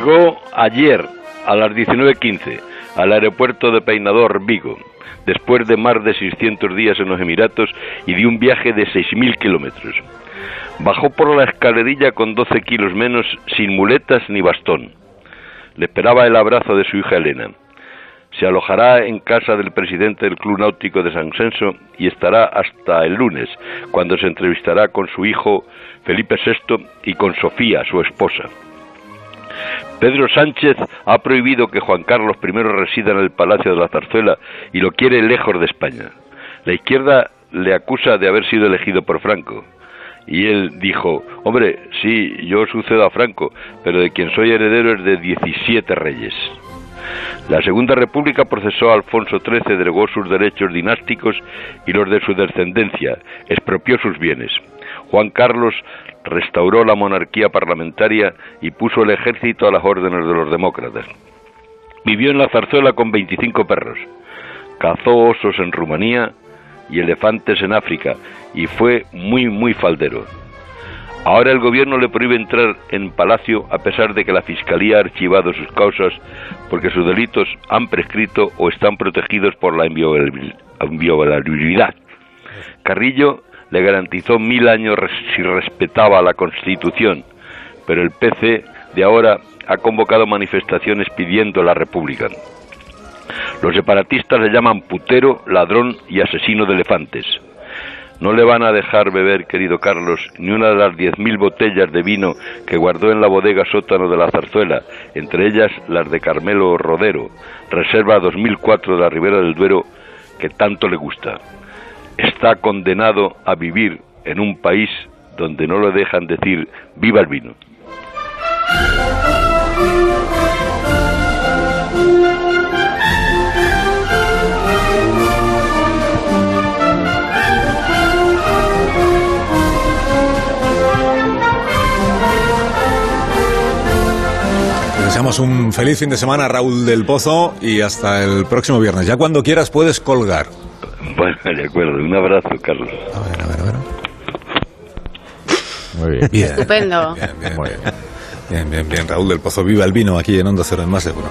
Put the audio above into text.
Llegó ayer a las 19.15 al aeropuerto de Peinador, Vigo, después de más de 600 días en los Emiratos y de un viaje de 6.000 kilómetros. Bajó por la escalerilla con 12 kilos menos, sin muletas ni bastón. Le esperaba el abrazo de su hija Elena. Se alojará en casa del presidente del Club Náutico de San Censo y estará hasta el lunes, cuando se entrevistará con su hijo Felipe VI y con Sofía, su esposa. Pedro Sánchez ha prohibido que Juan Carlos I resida en el Palacio de la Zarzuela y lo quiere lejos de España. La izquierda le acusa de haber sido elegido por Franco. Y él dijo, hombre, sí, yo sucedo a Franco, pero de quien soy heredero es de 17 reyes. La Segunda República procesó a Alfonso XIII, derogó sus derechos dinásticos y los de su descendencia, expropió sus bienes. Juan Carlos restauró la monarquía parlamentaria y puso el ejército a las órdenes de los demócratas. Vivió en la zarzuela con 25 perros, cazó osos en Rumanía y elefantes en África y fue muy, muy faldero. Ahora el gobierno le prohíbe entrar en palacio a pesar de que la fiscalía ha archivado sus causas porque sus delitos han prescrito o están protegidos por la inviolabilidad. Carrillo le garantizó mil años si respetaba la Constitución, pero el PC de ahora ha convocado manifestaciones pidiendo la República. Los separatistas le llaman putero, ladrón y asesino de elefantes. No le van a dejar beber, querido Carlos, ni una de las diez mil botellas de vino que guardó en la bodega sótano de la zarzuela, entre ellas las de Carmelo Rodero, reserva 2004 de la Ribera del Duero, que tanto le gusta está condenado a vivir en un país donde no le dejan decir viva el vino. deseamos un feliz fin de semana, Raúl del Pozo, y hasta el próximo viernes. Ya cuando quieras puedes colgar. De acuerdo. Un abrazo, Carlos. A ver, a ver, a ver. Muy bien. Bien. Estupendo. Bien, bien, bien. Bien, bien, bien. Raúl del Pozo, viva el vino aquí en Onda Cero en Más Seguro.